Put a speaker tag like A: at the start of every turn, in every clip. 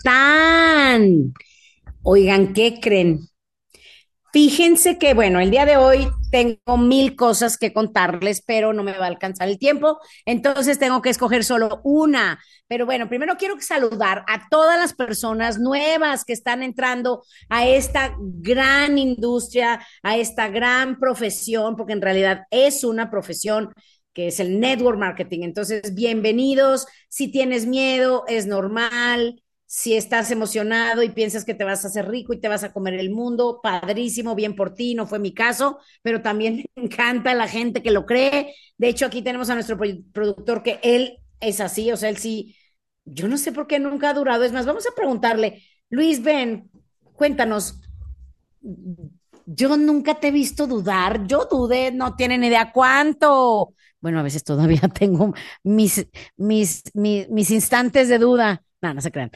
A: están? Oigan, ¿qué creen? Fíjense que, bueno, el día de hoy tengo mil cosas que contarles, pero no me va a alcanzar el tiempo, entonces tengo que escoger solo una. Pero bueno, primero quiero saludar a todas las personas nuevas que están entrando a esta gran industria, a esta gran profesión, porque en realidad es una profesión que es el network marketing. Entonces, bienvenidos. Si tienes miedo, es normal. Si estás emocionado y piensas que te vas a hacer rico y te vas a comer el mundo, padrísimo, bien por ti, no fue mi caso, pero también me encanta la gente que lo cree. De hecho, aquí tenemos a nuestro productor que él es así, o sea, él sí, yo no sé por qué nunca ha durado. Es más, vamos a preguntarle, Luis, ven, cuéntanos, yo nunca te he visto dudar, yo dudé, no tienen idea cuánto. Bueno, a veces todavía tengo mis, mis, mis, instantes de duda. No, no se crean.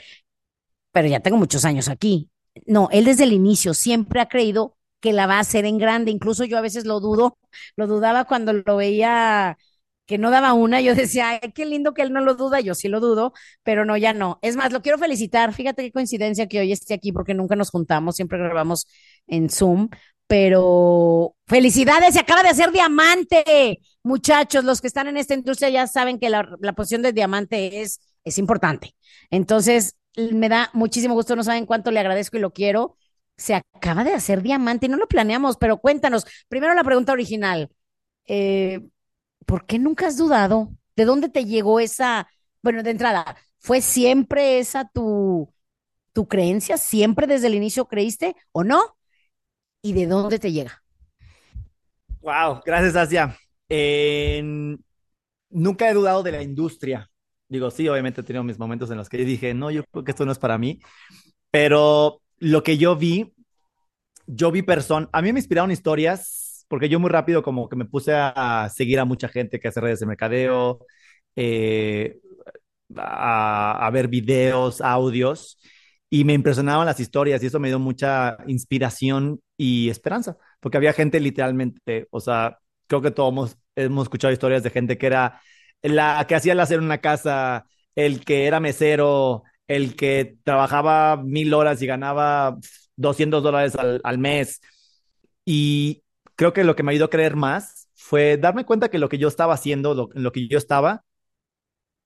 A: Pero ya tengo muchos años aquí. No, él desde el inicio siempre ha creído que la va a hacer en grande. Incluso yo a veces lo dudo, lo dudaba cuando lo veía que no daba una, yo decía, qué lindo que él no lo duda, yo sí lo dudo, pero no, ya no. Es más, lo quiero felicitar, fíjate qué coincidencia que hoy esté aquí porque nunca nos juntamos, siempre grabamos en Zoom, pero felicidades, se acaba de hacer diamante. Muchachos, los que están en esta industria ya saben que la, posición de diamante es, es importante. Entonces, me da muchísimo gusto, no saben cuánto le agradezco y lo quiero. Se acaba de hacer diamante y no lo planeamos, pero cuéntanos. Primero la pregunta original. Eh, ¿Por qué nunca has dudado? ¿De dónde te llegó esa, bueno, de entrada, ¿fue siempre esa tu, tu creencia? ¿Siempre desde el inicio creíste o no? y de dónde te llega?
B: Wow, gracias, Asia. nunca he dudado de la industria. Digo, sí, obviamente he tenido mis momentos en los que dije, no, yo creo que esto no es para mí. Pero lo que yo vi, yo vi personas, a mí me inspiraron historias, porque yo muy rápido como que me puse a seguir a mucha gente que hace redes de mercadeo, eh, a, a ver videos, audios y me impresionaban las historias y eso me dio mucha inspiración y esperanza, porque había gente literalmente, o sea, creo que todos hemos, hemos escuchado historias de gente que era la que hacía el hacer una casa, el que era mesero, el que trabajaba mil horas y ganaba 200 dólares al, al mes. Y creo que lo que me ayudó a creer más fue darme cuenta que lo que yo estaba haciendo, lo, lo que yo estaba,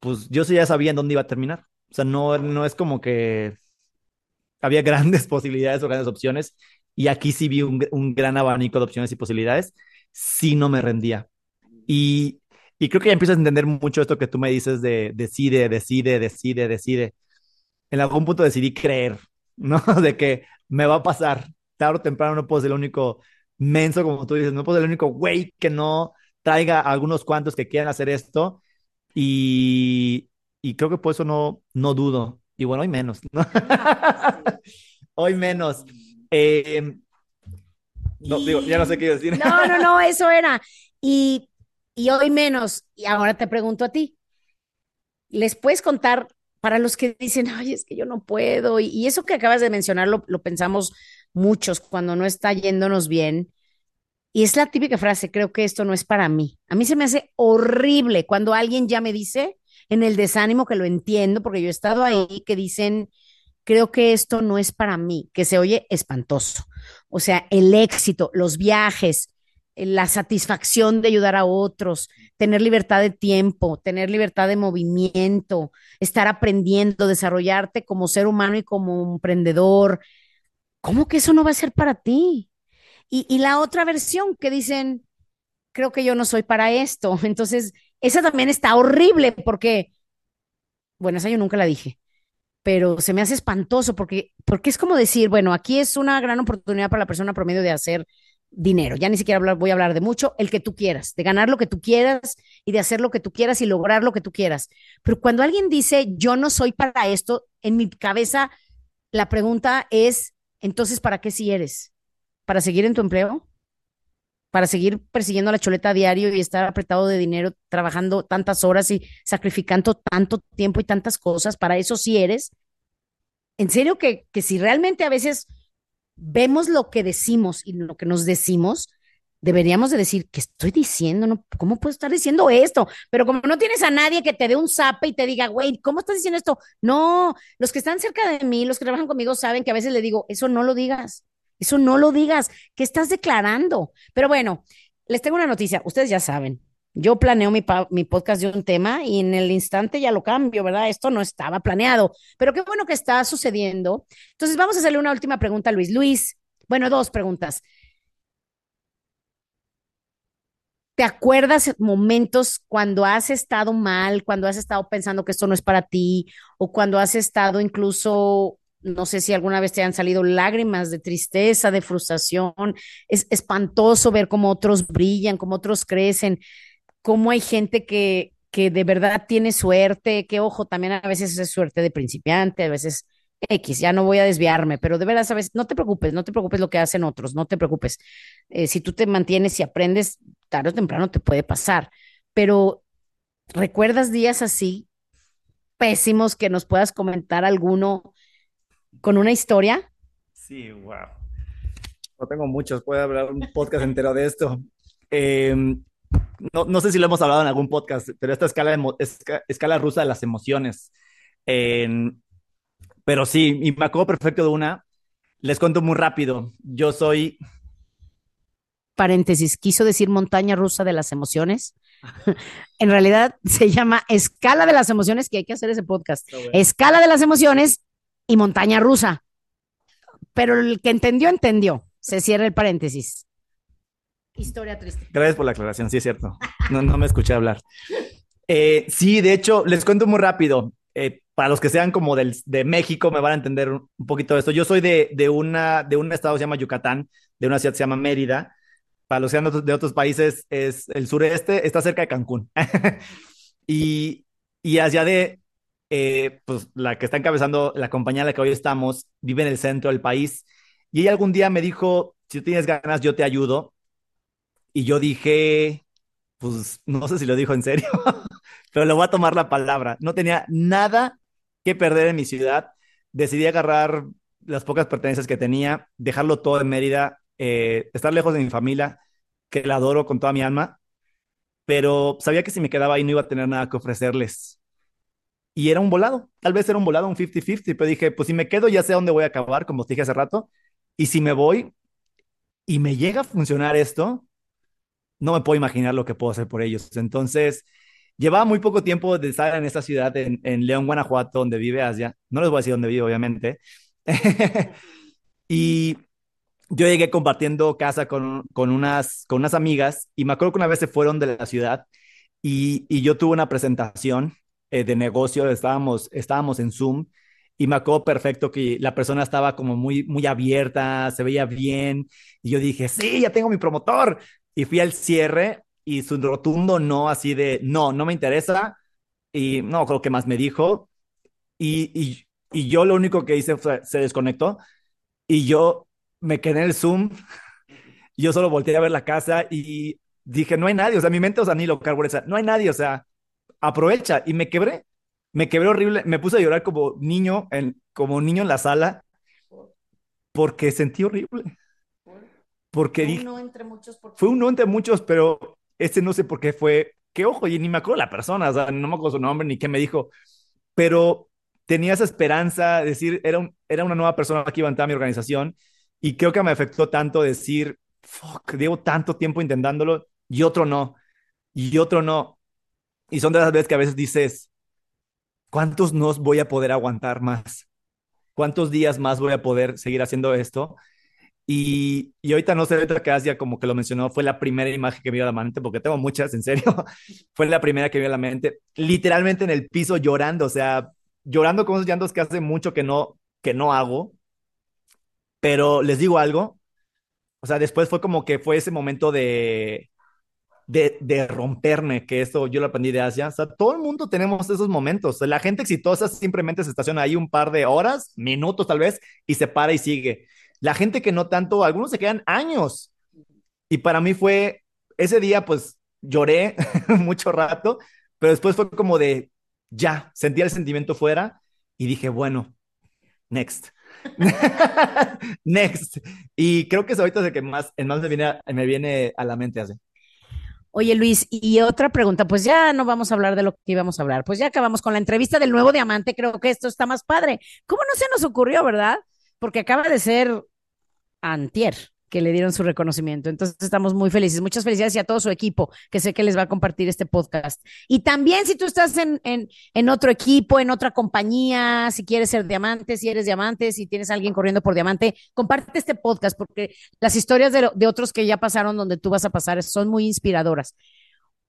B: pues yo ya sabía en dónde iba a terminar. O sea, no, no es como que había grandes posibilidades o grandes opciones y aquí sí vi un, gran abanico de opciones y posibilidades, sí no me rendía. Y, y, creo que ya empiezo a entender mucho esto que tú me dices de decide, decide, decide, decide. En algún punto decidí creer, ¿no? De que me va a pasar. Tarde o temprano no puedo ser el único menso, como tú dices, no puedo ser el único güey que no traiga a algunos cuantos que quieran hacer esto. Y, y creo que por eso no, no dudo. Y bueno, hoy menos, ¿no? hoy menos. Eh, no, digo, ya no sé qué decir.
A: No, no, no, eso era. Y, y hoy menos. Y ahora te pregunto a ti. ¿Les puedes contar para los que dicen, ay, es que yo no puedo? Y, eso que acabas de mencionar lo, lo pensamos muchos cuando no está yéndonos bien. Y es la típica frase, creo que esto no es para mí. A mí se me hace horrible cuando alguien ya me dice, en el desánimo, que lo entiendo, porque yo he estado ahí, que dicen, creo que esto no es para mí, que se oye espantoso. O sea, el éxito, los viajes, la satisfacción de ayudar a otros, tener libertad de tiempo, tener libertad de movimiento, estar aprendiendo, desarrollarte como ser humano y como emprendedor. ¿cómo que eso no va a ser para ti? Y, y la otra versión que dicen, creo que yo no soy para esto. Entonces, esa también está horrible porque, bueno, esa yo nunca la dije, pero se me hace espantoso porque, porque es como decir, bueno, aquí es una gran oportunidad para la persona promedio de hacer dinero. Ya ni siquiera hablar, voy a hablar de mucho, el que tú quieras, de ganar lo que tú quieras y de hacer lo que tú quieras y lograr lo que tú quieras. Pero cuando alguien dice, yo no soy para esto, en mi cabeza la pregunta es, entonces, ¿para qué si eres? ¿Para seguir en tu empleo? ¿Para seguir persiguiendo la choleta a diario y estar apretado de dinero, trabajando tantas horas y sacrificando tanto tiempo y tantas cosas? ¿Para eso sí eres? En serio que, que si realmente a veces vemos lo que decimos y lo que nos decimos, deberíamos de decir, ¿qué estoy diciendo? No, ¿Cómo puedo estar diciendo esto? Pero como no tienes a nadie que te dé un zape y te diga, güey, ¿cómo estás diciendo esto? No, los que están cerca de mí, los que trabajan conmigo, saben que a veces le digo, eso no lo digas, eso no lo digas, ¿qué estás declarando? Pero bueno, les tengo una noticia, ustedes ya saben, yo planeo mi, mi, podcast de un tema y en el instante ya lo cambio, ¿verdad? Esto no estaba planeado, pero qué bueno que está sucediendo. Entonces vamos a hacerle una última pregunta a Luis. Luis, bueno, dos preguntas. ¿Te acuerdas momentos cuando has estado mal, cuando has estado pensando que esto no es para ti o cuando has estado incluso, no sé si alguna vez te han salido lágrimas de tristeza, de frustración? Es espantoso ver cómo otros brillan, cómo otros crecen cómo hay gente que, que de verdad tiene suerte, que ojo, también a veces es suerte de principiante, a veces X, ya no voy a desviarme, pero de verdad, sabes, no te preocupes, no te preocupes lo que hacen otros, no te preocupes. Eh, si tú te mantienes y aprendes, tarde o temprano te puede pasar, pero ¿recuerdas días así pésimos que nos puedas comentar alguno con una historia?
B: Sí, wow. No tengo muchos, puedo hablar un podcast entero de esto. Eh, no, no, sé si lo hemos hablado en algún podcast, pero esta escala, de, escala rusa de las emociones. pero sí, y me acuerdo perfecto de una. Les cuento muy rápido. Yo soy.
A: Paréntesis, quiso decir montaña rusa de las emociones. en realidad se llama escala de las emociones, que hay que hacer ese podcast. Bueno. Escala de las emociones y montaña rusa. Pero el que entendió, entendió. Se cierra el paréntesis. Historia triste.
B: Gracias por la aclaración, sí es cierto. No, no me escuché hablar. Eh, sí, de hecho, les cuento muy rápido. Eh, para los que sean como del, de México, me van a entender un, poquito de esto. Yo soy de, de, una, de un estado que se llama Yucatán, de una ciudad que se llama Mérida. Para los que sean de otros países, es el sureste, está cerca de Cancún. y, y allá de, eh, pues la que está encabezando la compañía en la que hoy estamos, vive en el centro del país. Y ella algún día me dijo, si tienes ganas, yo te ayudo. Y yo dije, pues no sé si lo dijo en serio, pero le voy a tomar la palabra. No tenía nada que perder en mi ciudad. Decidí agarrar las pocas pertenencias que tenía, dejarlo todo en Mérida, eh, estar lejos de mi familia, que la adoro con toda mi alma, pero sabía que si me quedaba ahí no iba a tener nada que ofrecerles. Y era un volado, tal vez era un volado, un 50-50, pero dije, pues si me quedo ya sé dónde voy a acabar, como os dije hace rato, y si me voy y me llega a funcionar esto, no me puedo imaginar lo que puedo hacer por ellos. Entonces, llevaba muy poco tiempo de estar en esta ciudad, en, en León, Guanajuato, donde vive Asia. No les voy a decir dónde vive, obviamente. y yo llegué compartiendo casa con, con, unas, con unas amigas y me acuerdo que una vez se fueron de la ciudad y, y yo tuve una presentación eh, de negocio, estábamos, estábamos en Zoom y me acuerdo perfecto que la persona estaba como muy, muy abierta, se veía bien y yo dije, sí, ya tengo mi promotor, y fui al cierre y su rotundo no, así de, no, no me interesa. Y no, creo que más me dijo. Y, y, y yo lo único que hice fue, se desconectó y yo me quedé en el Zoom. Yo solo volteé a ver la casa y dije, no hay nadie. O sea, mi mente, o sea, ni lo carbureza, no hay nadie. O sea, aprovecha. Y me quebré. Me quebré horrible. Me puse a llorar como niño, en, como niño en la sala porque sentí horrible porque
A: fue un no entre muchos. Porque...
B: Fue un no entre muchos, pero ese no sé por qué fue. Que ojo, y ni me acuerdo la persona, o sea, no me acuerdo su nombre ni qué me dijo, pero tenía esa esperanza, decir, era, un, era una nueva persona que iba a entrar a mi organización y creo que me afectó tanto decir, fuck, llevo tanto tiempo intentándolo y otro no, y otro no. Y son de las veces que a veces dices, ¿cuántos nos voy a poder aguantar más? cuántos días más voy a poder seguir haciendo esto. Y, y ahorita no sé, ahorita que Asia como que lo mencionó, fue la primera imagen que me a la mente, porque tengo muchas, en serio, fue la primera que me a la mente, literalmente en el piso llorando, o sea, llorando con esos llantos que hace mucho que no, que no hago, pero les digo algo, o sea, después fue como que fue ese momento de, de, de, romperme, que eso yo lo aprendí de Asia. O sea, todo el mundo tenemos esos momentos. La gente exitosa simplemente se estaciona ahí un par de horas, minutos tal vez, y se para y sigue. La gente que no tanto, algunos se quedan años. Y para mí fue, ese día pues lloré mucho rato, pero después fue como de, ya, sentía el sentimiento fuera y dije, bueno, next. next. Y creo que es ahorita el que más, el más me viene, me viene a la mente así.
A: Oye, Luis, y otra pregunta, pues ya no vamos a hablar de lo que íbamos a hablar, pues ya acabamos con la entrevista del nuevo diamante, creo que esto está más padre. ¿Cómo no se nos ocurrió, verdad? Porque acaba de ser antier que le dieron su reconocimiento. Entonces estamos muy felices. Muchas felicidades y a todo su equipo, que sé que les va a compartir este podcast. Y también si tú estás en, en, otro equipo, en otra compañía, si quieres ser diamante, si eres diamante, si tienes alguien corriendo por diamante, comparte este podcast porque las historias de, de otros que ya pasaron donde tú vas a pasar son muy inspiradoras.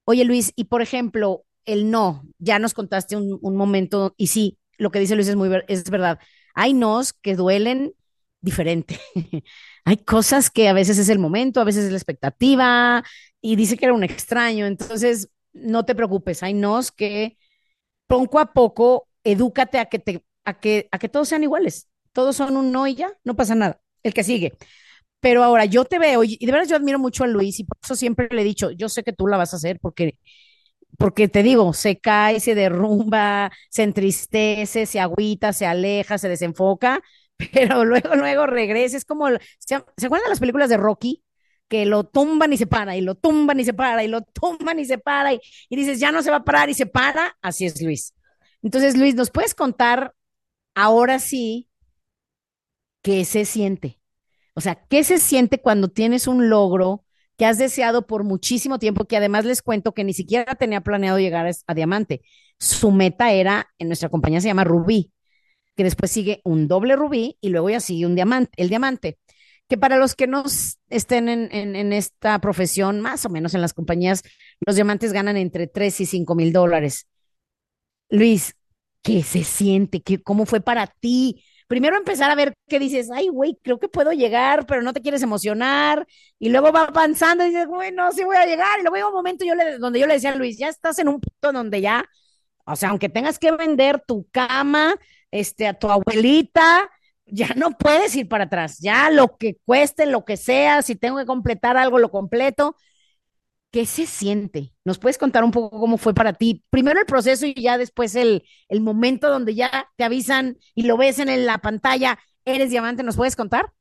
A: Oye Luis, y por ejemplo, el no, ya nos contaste un, un momento, y sí, lo que dice Luis es muy es verdad. Hay nos que duelen diferente. Hay cosas que a veces es el momento, a veces es la expectativa, y dice que era un extraño, entonces no te preocupes, hay nos que poco a poco edúcate a que, te, a que, a que todos sean iguales, todos son un no y ya, no pasa nada, el que sigue. Pero ahora yo te veo, y de verdad yo admiro mucho a Luis, y por eso siempre le he dicho, yo sé que tú la vas a hacer, porque porque te digo, se cae, se derrumba, se entristece, se agüita, se aleja, se desenfoca, pero luego, luego regresa. Es como, ¿se, acuerdan de las películas de Rocky? Que lo tumban y se para, y lo tumban y se para, y lo tumban y se para, y, y dices, ya no se va a parar y se para. Así es, Luis. Entonces, Luis, ¿nos puedes contar ahora sí qué se siente? O sea, ¿qué se siente cuando tienes un logro que has deseado por muchísimo tiempo, que además les cuento que ni siquiera tenía planeado llegar a, Diamante? Su meta era, en nuestra compañía se llama Rubí, que después sigue un doble rubí y luego ya sigue un diamante, el diamante. Que para los que no estén en, en, en esta profesión, más o menos en las compañías, los diamantes ganan entre 3 y 5 mil dólares. Luis, ¿qué se siente? ¿Qué, ¿Cómo fue para ti? Primero empezar a ver qué dices, ay, güey, creo que puedo llegar, pero no te quieres emocionar. Y luego va avanzando y dices, bueno, sí voy a llegar. Y luego llega un momento yo le, donde yo le decía a Luis, ya estás en un punto donde ya, o sea, aunque tengas que vender tu cama, este, a tu abuelita, ya no puedes ir para atrás, ya lo que cueste, lo que sea, si tengo que completar algo, lo completo. ¿Qué se siente? ¿Nos puedes contar un poco cómo fue para ti? Primero el proceso y ya después el, el momento donde ya te avisan y lo ves en la pantalla, eres diamante, ¿nos puedes contar?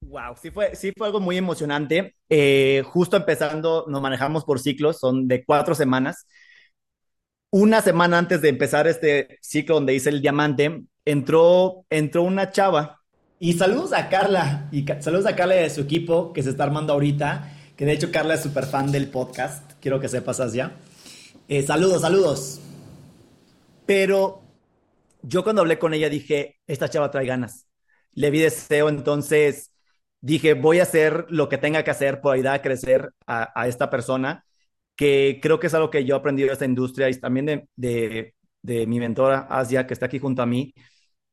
B: Wow, sí fue, sí fue algo muy emocionante. Eh, justo empezando, nos manejamos por ciclos, son de cuatro semanas una semana antes de empezar este ciclo donde hice el diamante, entró, entró una chava. Y saludos a Carla, y saludos a Carla de su equipo que se está armando ahorita, que de hecho Carla es súper fan del podcast, quiero que sepas ya. Eh, saludos, saludos. Pero yo cuando hablé con ella dije, esta chava trae ganas. Le vi deseo, entonces dije, voy a hacer lo que tenga que hacer por ayudar a crecer a, esta persona que creo que es algo que yo he aprendido de esta industria y también de, de, de, mi mentora Asia, que está aquí junto a mí,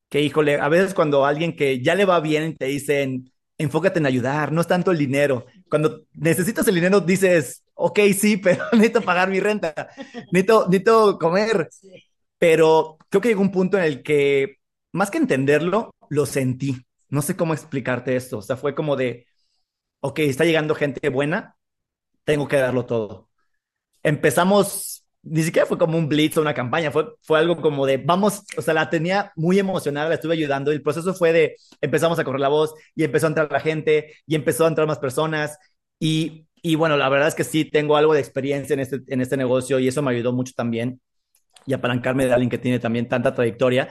B: que híjole, a veces cuando alguien que ya le va bien te dicen, enfócate en ayudar, no es tanto el dinero. Cuando necesitas el dinero dices, ok, sí, pero necesito pagar mi renta, necesito, necesito comer. Pero creo que llegó un punto en el que, más que entenderlo, lo sentí. No sé cómo explicarte esto. O sea, fue como de, ok, está llegando gente buena, tengo que darlo todo empezamos, ni siquiera fue como un blitz o una campaña, fue, fue algo como de, vamos, o sea, la tenía muy emocionada, la estuve ayudando y el proceso fue de, empezamos a correr la voz y empezó a entrar la gente y empezó a entrar más personas y, y bueno, la verdad es que sí, tengo algo de experiencia en este, en este negocio y eso me ayudó mucho también y apalancarme de alguien que tiene también tanta trayectoria.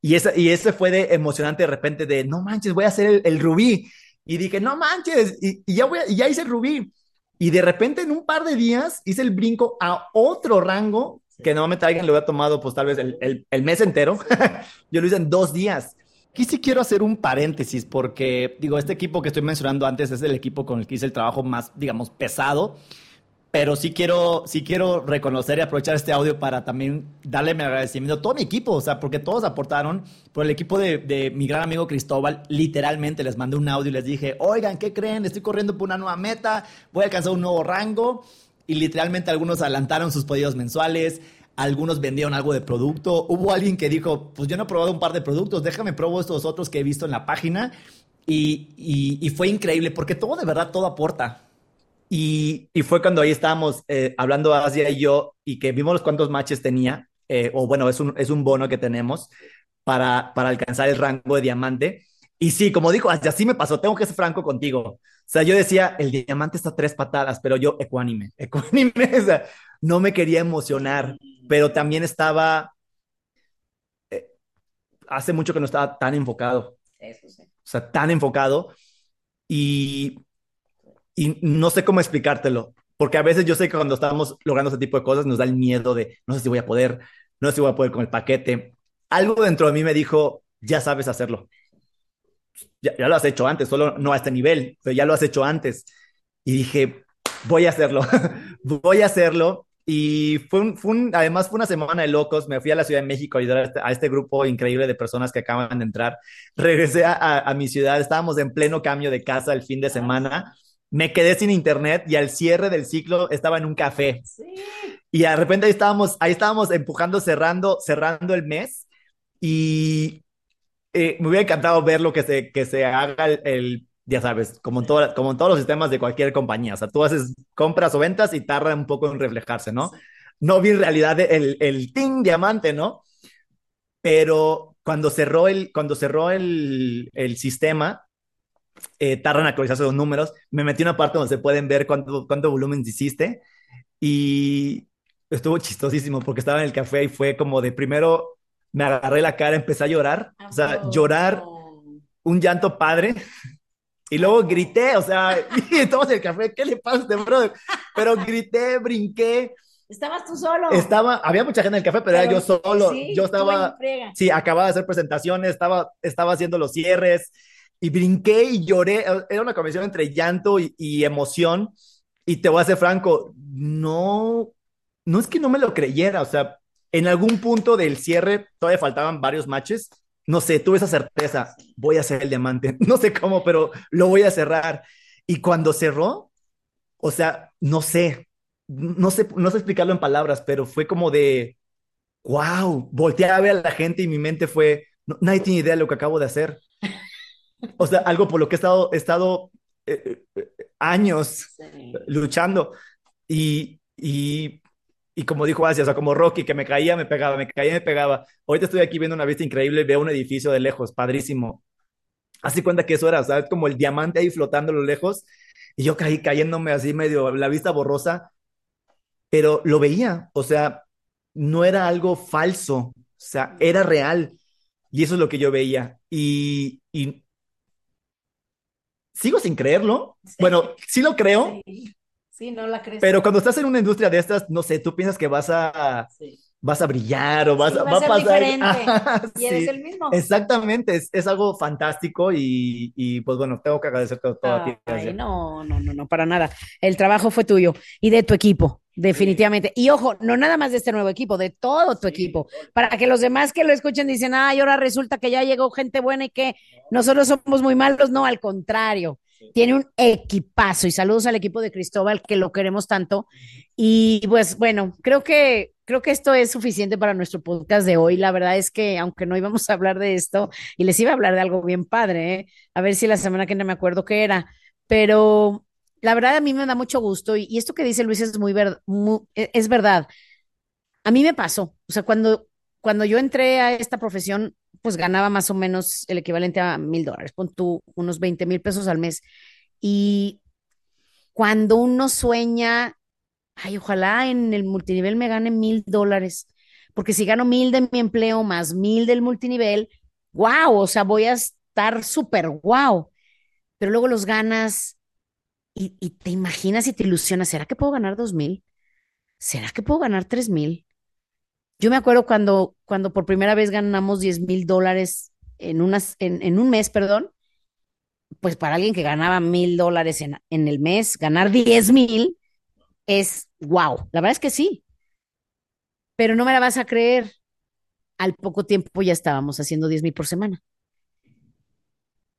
B: Y ese, y ese fue de emocionante de repente de, no manches, voy a hacer el, rubí. Y dije, no manches, y ya, voy a, y ya hice el rubí. Y de repente en un par de días hice el brinco a otro rango que normalmente alguien lo había tomado pues tal vez el, el, el mes entero. Yo lo hice en dos días. Aquí sí quiero hacer un paréntesis porque, digo, este equipo que estoy mencionando antes es el equipo con el que hice el trabajo más, digamos, pesado, pero sí quiero, sí quiero reconocer y aprovechar este audio para también darle mi agradecimiento a todo mi equipo, o sea, porque todos aportaron, por el equipo de, de mi gran amigo Cristóbal, literalmente les mandé un audio y les dije, oigan, ¿qué creen? Estoy corriendo por una nueva meta, voy a alcanzar un nuevo rango, y literalmente algunos adelantaron sus pedidos mensuales, algunos vendieron algo de producto. Hubo alguien que dijo, pues yo no he probado un par de productos, déjame probar estos otros que he visto en la página. Y, fue increíble porque todo, de verdad, todo aporta. Y, fue cuando ahí estábamos eh, hablando Asia y yo y que vimos los cuántos matches tenía, eh, o bueno, es un, es un bono que tenemos para, para alcanzar el rango de diamante. Y sí, como dijo, así me pasó, tengo que ser franco contigo. O sea, yo decía, el diamante está a tres patadas, pero yo ecuánime, ecuánime, o sea, no me quería emocionar pero también estaba, eh, hace mucho que no estaba tan enfocado. Eso sí. O sea, tan enfocado y, y no sé cómo explicártelo, porque a veces yo sé que cuando estamos logrando ese tipo de cosas nos da el miedo de, no sé si voy a poder, no sé si voy a poder con el paquete. Algo dentro de mí me dijo, ya sabes hacerlo. Ya, ya, lo has hecho antes, solo no a este nivel, pero ya lo has hecho antes. Y dije, voy a hacerlo, voy a hacerlo. Y fue un, fue un, además fue una semana de locos. Me fui a la Ciudad de México a ayudar a este, a este grupo increíble de personas que acaban de entrar. Regresé a, a, mi ciudad. Estábamos en pleno cambio de casa el fin de semana. Me quedé sin internet y al cierre del ciclo estaba en un café. Sí. Y de repente ahí estábamos, ahí estábamos empujando, cerrando, cerrando el mes. Y eh, me hubiera encantado ver lo que se, que se haga el, el ya sabes, como en, todo, como en todos los sistemas de cualquier compañía. O sea, tú haces compras o ventas y tarda un poco en reflejarse, ¿no? No vi en realidad el, el ting diamante, ¿no? Pero cuando cerró el, cuando cerró el, el sistema, eh, tardan en actualizarse los números. Me metí en una parte donde se pueden ver cuánto, cuánto volumen hiciste y estuvo chistosísimo porque estaba en el café y fue como de primero me agarré la cara, empecé a llorar, o sea, llorar, un llanto padre, y luego grité, o sea, y todos el café, ¿qué le pasa a este brother? Pero grité, brinqué.
A: ¿Estabas tú solo?
B: Estaba, había mucha gente en el café, pero, era yo solo. yo estaba, sí, acababa de hacer presentaciones, estaba, estaba haciendo los cierres y brinqué y lloré. Era una convención entre llanto y, y emoción. Y te voy a ser franco, no, no es que no me lo creyera, o sea, en algún punto del cierre todavía faltaban varios matches no sé, tuve esa certeza, voy a hacer el diamante, no sé cómo, pero lo voy a cerrar. Y cuando cerró, o sea, no sé, no sé, no sé explicarlo en palabras, pero fue como de, wow, volteé a ver a la gente y mi mente fue, nadie tiene idea de lo que acabo de hacer. O sea, algo por lo que he estado, he estado eh, eh, años luchando. Y, y y como dijo Asia, o sea, como Rocky, que me caía, me pegaba, me caía, me pegaba. Ahorita estoy aquí viendo una vista increíble, veo un edificio de lejos, padrísimo. Así cuenta que eso era, ¿sabes? Como el diamante ahí flotando a lo lejos. Y yo caí cayéndome así medio, la vista borrosa. Pero lo veía, o sea, no era algo falso, o sea, era real. Y eso es lo que yo veía. Y, y sigo sin creerlo. Bueno, sí lo creo,
A: Sí, no la crees.
B: Pero cuando estás en una industria de estas, no sé, tú piensas que vas a, vas a brillar o vas,
A: va
B: a,
A: pasar. Diferente. y eres el mismo.
B: Exactamente, es, es algo fantástico y, y, pues bueno, tengo que agradecerte todo a ti.
A: No, no, no, no, para nada. El trabajo fue tuyo y de tu equipo. Definitivamente. Y ojo, no nada más de este nuevo equipo, de todo tu equipo. Para que los demás que lo escuchen dicen, ay, ahora resulta que ya llegó gente buena y que nosotros somos muy malos. No, al contrario tiene un equipazo y saludos al equipo de Cristóbal que lo queremos tanto. Y pues bueno, creo que creo que esto es suficiente para nuestro podcast de hoy. La verdad es que aunque no íbamos a hablar de esto y les iba a hablar de algo bien padre, ¿eh? a ver si la semana que no me acuerdo qué era, pero la verdad a mí me da mucho gusto y, esto que dice Luis es muy, muy e, es verdad. A mí me pasó, o sea, cuando cuando yo entré a esta profesión pues ganaba más o menos el equivalente a mil dólares, pon tú unos 20 mil pesos al mes. Y cuando uno sueña, ay, ojalá en el multinivel me gane mil dólares, porque si gano mil de mi empleo más mil del multinivel, wow, o sea, voy a estar súper wow. Pero luego los ganas y, te imaginas y te ilusionas, ¿será que puedo ganar dos mil? ¿Será que puedo ganar tres mil? Yo me acuerdo cuando, cuando por primera vez ganamos 10 mil dólares en, unas, en un mes, perdón, pues para alguien que ganaba mil dólares en, en el mes, ganar diez mil es wow. La verdad es que sí. Pero no me la vas a creer. Al poco tiempo ya estábamos haciendo diez mil por semana.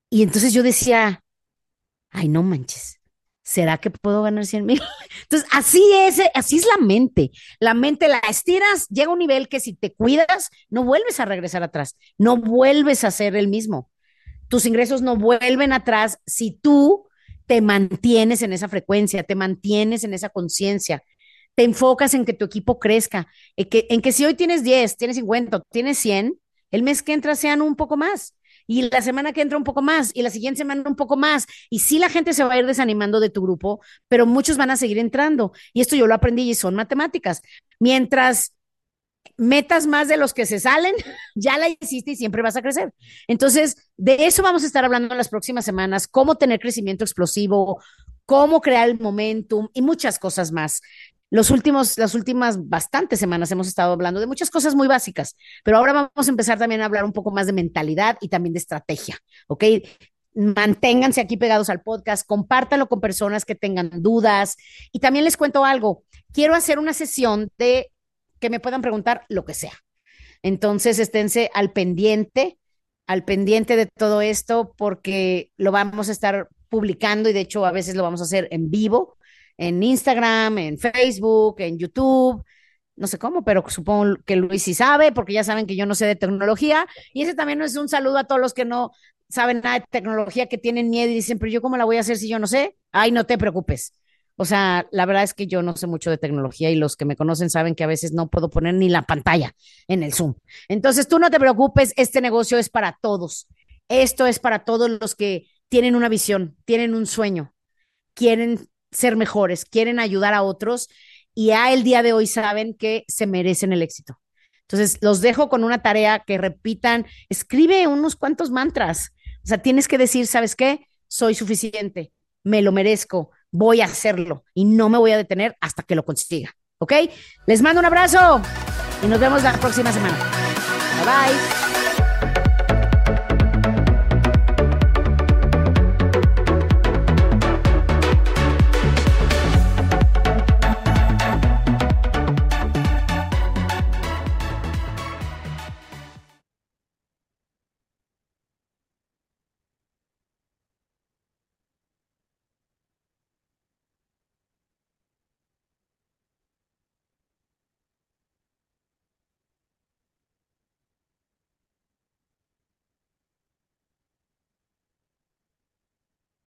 A: Y entonces yo decía, ay, no manches, ¿será que puedo ganar 100 mil? Entonces, así es, así es la mente. La mente la estiras, llega a un nivel que si te cuidas, no vuelves a regresar atrás, no vuelves a ser el mismo. Tus ingresos no vuelven atrás si tú te mantienes en esa frecuencia, te mantienes en esa conciencia, te enfocas en que tu equipo crezca, en que, en que si hoy tienes 10, tienes 50, tienes 100, el mes que entra sean un poco más y la semana que entra un poco más y la siguiente semana un poco más. Y sí la gente se va a ir desanimando de tu grupo, pero muchos van a seguir entrando. Y esto yo lo aprendí y son matemáticas. Mientras metas más de los que se salen, ya la hiciste y siempre vas a crecer. Entonces, de eso vamos a estar hablando en las próximas semanas, cómo tener crecimiento explosivo, cómo crear el momentum y muchas cosas más. Los últimos, las últimas bastantes semanas hemos estado hablando de muchas cosas muy básicas, pero ahora vamos a empezar también a hablar un poco más de mentalidad y también de estrategia, ¿ok? Manténganse aquí pegados al podcast, compártanlo con personas que tengan dudas y también les cuento algo. Quiero hacer una sesión de que me puedan preguntar lo que sea. Entonces, esténse al pendiente, al pendiente de todo esto, porque lo vamos a estar publicando y de hecho a veces lo vamos a hacer en vivo en Instagram, en Facebook, en YouTube. No sé cómo, pero supongo que Luis sí sabe, porque ya saben que yo no sé de tecnología. Y ese también es un saludo a todos los que no saben nada de tecnología, que tienen miedo y dicen, pero yo cómo la voy a hacer si yo no sé. Ay, no te preocupes. O sea, la verdad es que yo no sé mucho de tecnología y los que me conocen saben que a veces no puedo poner ni la pantalla en el Zoom. Entonces, tú no te preocupes, este negocio es para todos. Esto es para todos los que tienen una visión, tienen un sueño, quieren ser mejores, quieren ayudar a otros y a el día de hoy saben que se merecen el éxito. Entonces, los dejo con una tarea que repitan, escribe unos cuantos mantras. O sea, tienes que decir, ¿sabes qué? Soy suficiente, me lo merezco, voy a hacerlo y no me voy a detener hasta que lo consiga. ¿Ok? Les mando un abrazo y nos vemos la próxima semana. Bye bye.